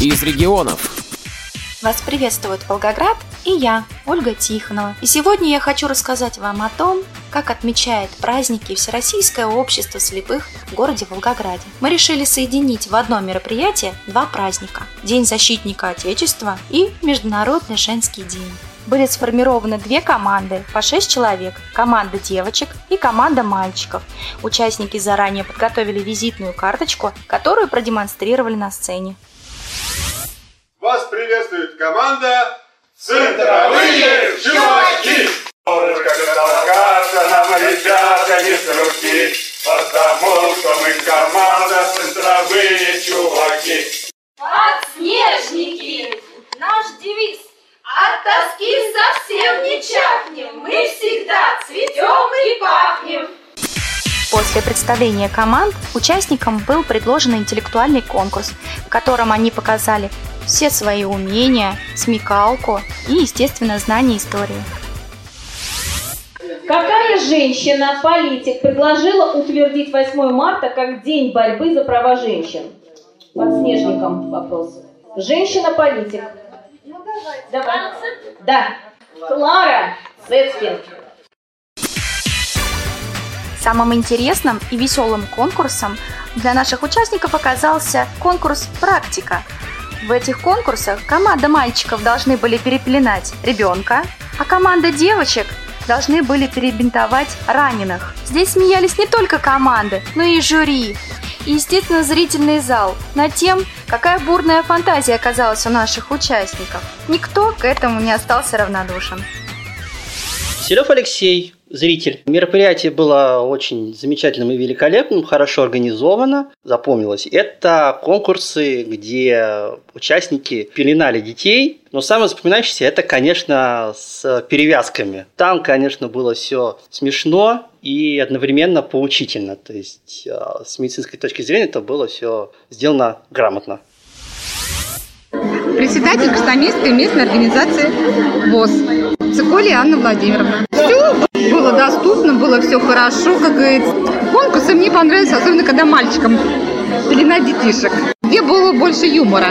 из регионов. Вас приветствует Волгоград и я, Ольга Тихонова. И сегодня я хочу рассказать вам о том, как отмечает праздники Всероссийское общество слепых в городе Волгограде. Мы решили соединить в одно мероприятие два праздника – День защитника Отечества и Международный женский день были сформированы две команды по 6 человек – команда девочек и команда мальчиков. Участники заранее подготовили визитную карточку, которую продемонстрировали на сцене. Вас приветствует команда «Центровые чуваки». Как толкаться нам, ребята, не с руки, потому что мы команда «Центровые чуваки». Подснежники! Наш девиз от тоски совсем не чахнем, мы всегда цветем и пахнем. После представления команд участникам был предложен интеллектуальный конкурс, в котором они показали все свои умения, смекалку и, естественно, знание истории. Какая женщина, политик, предложила утвердить 8 марта как День борьбы за права женщин? Под снежником вопрос. Женщина-политик. Ну давай. Давай. Да. Клара Цецкин. Самым интересным и веселым конкурсом для наших участников оказался конкурс «Практика». В этих конкурсах команда мальчиков должны были перепеленать ребенка, а команда девочек должны были перебинтовать раненых. Здесь смеялись не только команды, но и жюри. И, естественно, зрительный зал над тем, какая бурная фантазия оказалась у наших участников. Никто к этому не остался равнодушен. Селев Алексей, зритель. Мероприятие было очень замечательным и великолепным, хорошо организовано, запомнилось. Это конкурсы, где участники пеленали детей, но самое запоминающееся это, конечно, с перевязками. Там, конечно, было все смешно и одновременно поучительно. То есть э, с медицинской точки зрения это было все сделано грамотно. Председатель Красноармейской местной организации ВОЗ. Циколи Анна Владимировна. Все было доступно, было все хорошо, как говорится. Конкурсы мне понравились, особенно когда мальчикам пелена детишек. Где было больше юмора.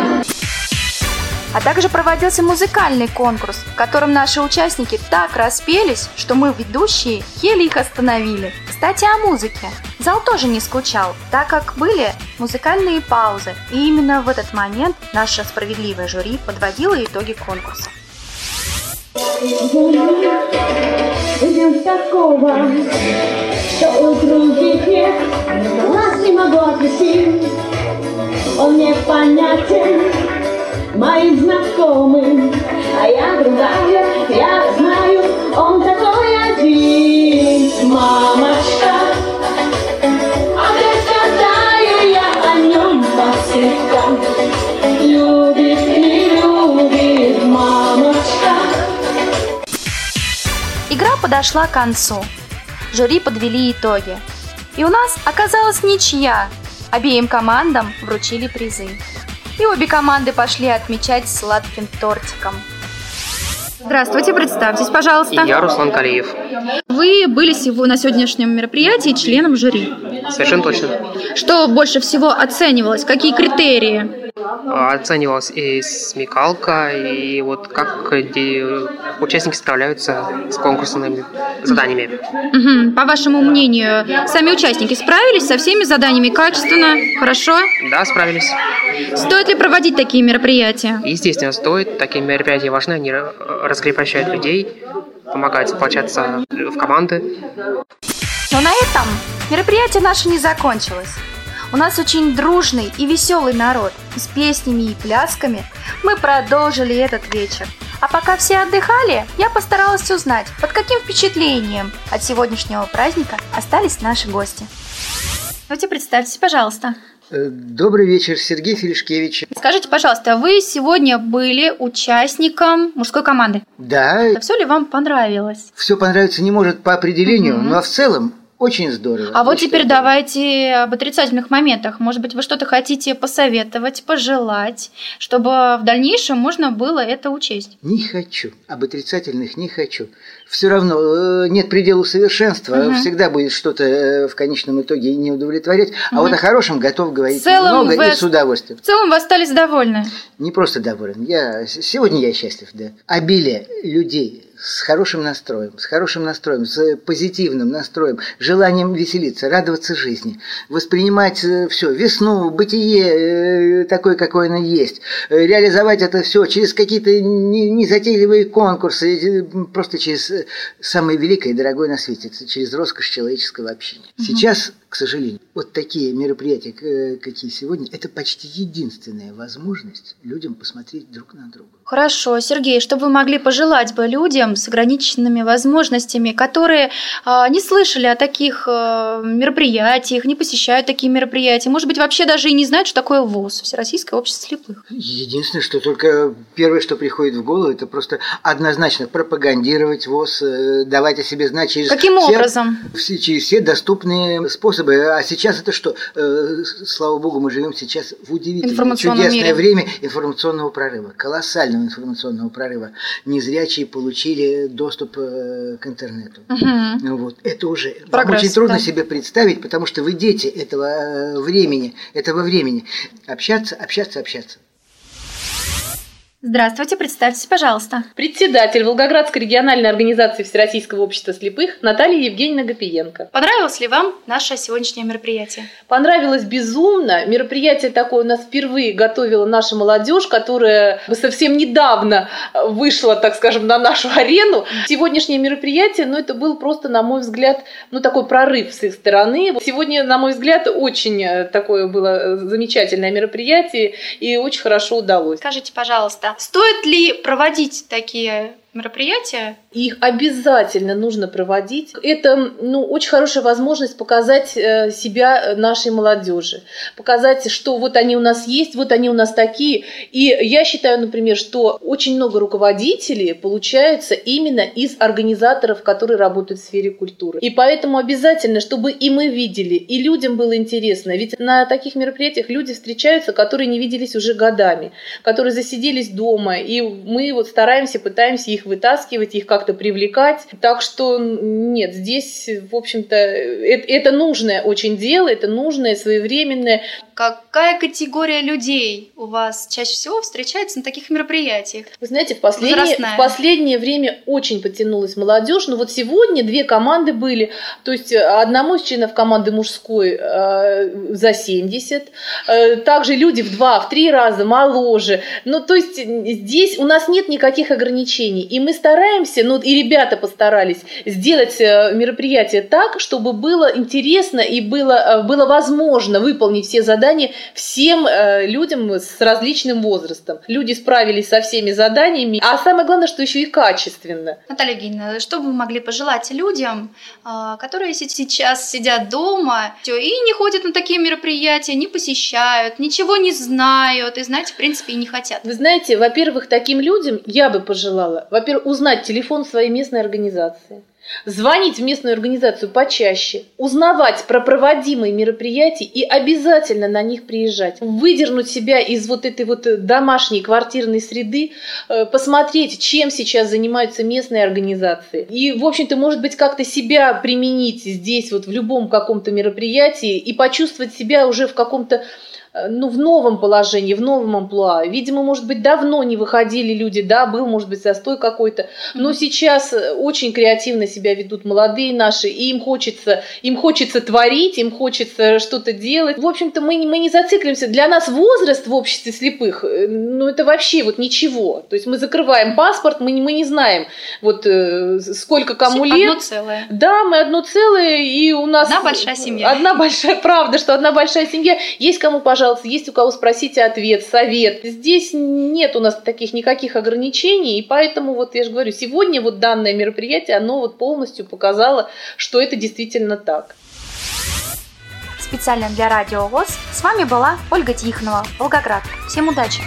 А также проводился музыкальный конкурс, в котором наши участники так распелись, что мы, ведущие, еле их остановили. Кстати, о музыке. Зал тоже не скучал, так как были музыкальные паузы, и именно в этот момент наше справедливое жюри подводило итоги конкурса. Идем такого, что у других нет, глаз не могу отвести. Он непонятен моим знакомым, а я другая, подошла к концу. Жюри подвели итоги. И у нас оказалась ничья. Обеим командам вручили призы. И обе команды пошли отмечать сладким тортиком. Здравствуйте, представьтесь, пожалуйста. Я Руслан Калиев. Вы были на сегодняшнем мероприятии членом жюри. Совершенно точно. Что больше всего оценивалось? Какие критерии? А, Оценивалась и смекалка, и вот как участники справляются с конкурсными заданиями. Мгм. По вашему мнению, сами участники справились со всеми заданиями качественно, хорошо? Да, справились. Стоит ли проводить такие мероприятия? Естественно, стоит. Такие мероприятия важны, они ра- раскрепощают людей, помогают сплочаться в команды. Но на этом мероприятие наше не закончилось. У нас очень дружный и веселый народ. И с песнями и плясками мы продолжили этот вечер. А пока все отдыхали, я постаралась узнать, под каким впечатлением от сегодняшнего праздника остались наши гости. Давайте представьтесь, пожалуйста. Э, Добрый вечер, Сергей Филишкевич. Скажите, пожалуйста, вы сегодня были участником мужской команды. Да, Все ли вам понравилось? все понравиться не может по определению, Мгм. но в целом Очень здорово. А вот теперь здорово. давайте об отрицательных моментах. Может быть, вы что-то хотите посоветовать, пожелать, чтобы в дальнейшем можно было это учесть? Не хочу. Об отрицательных не хочу. Все равно э, нет предела совершенства. Мгм. Всегда будет что-то э, в конечном итоге не удовлетворять. А Мгм. вот о хорошем готов говорить В целом много вы- и с удовольствием. В целом вы остались довольны. Не просто доволен. Я, сегодня я счастлив, да. Обилие людей с хорошим настроем, с хорошим настроем, с позитивным настроем, желанием веселиться, радоваться жизни, воспринимать все, весну, бытие э, такое, какое оно есть, э, реализовать это все через какие-то не- незатейливые конкурсы, э, просто через э, самое великое и дорогое на свете, через роскошь человеческого общения. Сейчас, к сожалению, вот такие мероприятия, э, какие сегодня, это почти единственная возможность людям посмотреть друг на друга. Хорошо, Сергей, что вы могли пожелать бы людям с ограниченными возможностями, которые а, не слышали о таких а, мероприятиях, не посещают такие мероприятия, может быть, вообще даже и не знают, что такое ВОЗ, Всероссийское общество слепых? Единственное, что только первое, что приходит в голову, это просто однозначно пропагандировать ВОЗ, э, давать о себе знать через Каким все, образом? все- через все доступные способы. А сейчас это что? Э, Слава богу, мы живем сейчас в удивительное, чудесное мире. время информационного прорыва, колоссального информационного прорыва. Незрячие получили доступ э, к интернету. Ну Вот. Это уже вам Прогресс, очень трудно да. себе представить, потому что вы дети этого э, времени, этого времени. Общаться, общаться, общаться. Здравствуйте, представьтесь, пожалуйста. Председатель Волгоградской региональной организации Всероссийского общества слепых Наталья Евгеньевна Гапиенко. Понравилось ли вам наше сегодняшнее мероприятие? Понравилось безумно. Мероприятие такое у нас впервые готовила наша молодежь, которая совсем недавно вышла, так скажем, на нашу арену. Сегодняшнее мероприятие, ну, это был просто, на мой взгляд, ну, такой прорыв с их стороны. Сегодня, на мой взгляд, очень такое было замечательное мероприятие и очень хорошо удалось. Скажите, пожалуйста, стоит ли проводить такие мероприятия? Их обязательно нужно проводить. Это ну, очень хорошая возможность показать э, себя нашей молодежи. Показать, что вот они у нас есть, вот они у нас такие. И я считаю, например, что очень много руководителей получаются именно из организаторов, которые работают в сфере культуры. И поэтому обязательно, чтобы и мы видели, и людям было интересно. Ведь на таких мероприятиях люди встречаются, которые не виделись уже годами, которые засиделись дома. И мы вот стараемся, пытаемся их вытаскивать, их как-то привлекать. Так что нет, здесь, в общем-то, это, это нужное очень дело, это нужное, своевременное. Какая категория людей у вас чаще всего встречается на таких мероприятиях? Вы знаете, в последнее, Возрастная. в последнее время очень потянулась молодежь. Но вот сегодня две команды были. То есть э, одному из членов команды мужской э, за 70. э, также люди в два, в три раза моложе. Ну, то есть здесь у нас нет никаких ограничений. И мы стараемся, ну и ребята постарались, сделать э, мероприятие так, чтобы было интересно и было, э, было возможно выполнить все задания всем э, людям с различным возрастом. Люди справились со всеми заданиями, а самое главное, что еще и качественно. Наталья Евгеньевна, что бы вы могли пожелать людям, а, которые сейчас сидят дома всё, и не ходят на такие мероприятия, не посещают, ничего не знают и, знаете, в принципе, и не хотят? Вы знаете, во-первых, таким людям я бы пожелала, во-первых, узнать телефон своей местной организации. Звонить в местную организацию почаще, узнавать про проводимые мероприятия и обязательно на них приезжать. Выдернуть себя из вот этой вот домашней квартирной среды, э, посмотреть, чем сейчас занимаются местные организации. И, в общем-то, может быть, как-то себя применить здесь, вот в любом каком-то мероприятии и почувствовать себя уже в каком-то ну, в новом положении, в новом амплуа. Видимо, может быть, давно не выходили люди, да, был, может быть, застой какой-то. Но сейчас э, очень креативно себя ведут молодые наши, и им хочется, им хочется творить, им хочется что-то делать. В общем-то, мы, не- мы не зациклимся. Для нас возраст в обществе слепых, э, ну, это вообще вот ничего. То есть мы закрываем паспорт, мы, не- мы не знаем, вот э, сколько кому Одно лет. целое. Да, мы одно целое, и у нас... Одна большая семья. Одна большая, правда, что одна большая семья. Есть кому, пожалуйста, есть у кого спросить ответ, совет. Здесь нет у нас таких никаких ограничений, и поэтому, вот я же говорю, сегодня вот данное мероприятие, оно вот полностью показало, что это действительно так. Специально для Радио ВОЗ с вами была Ольга Тихонова, Волгоград. Всем удачи!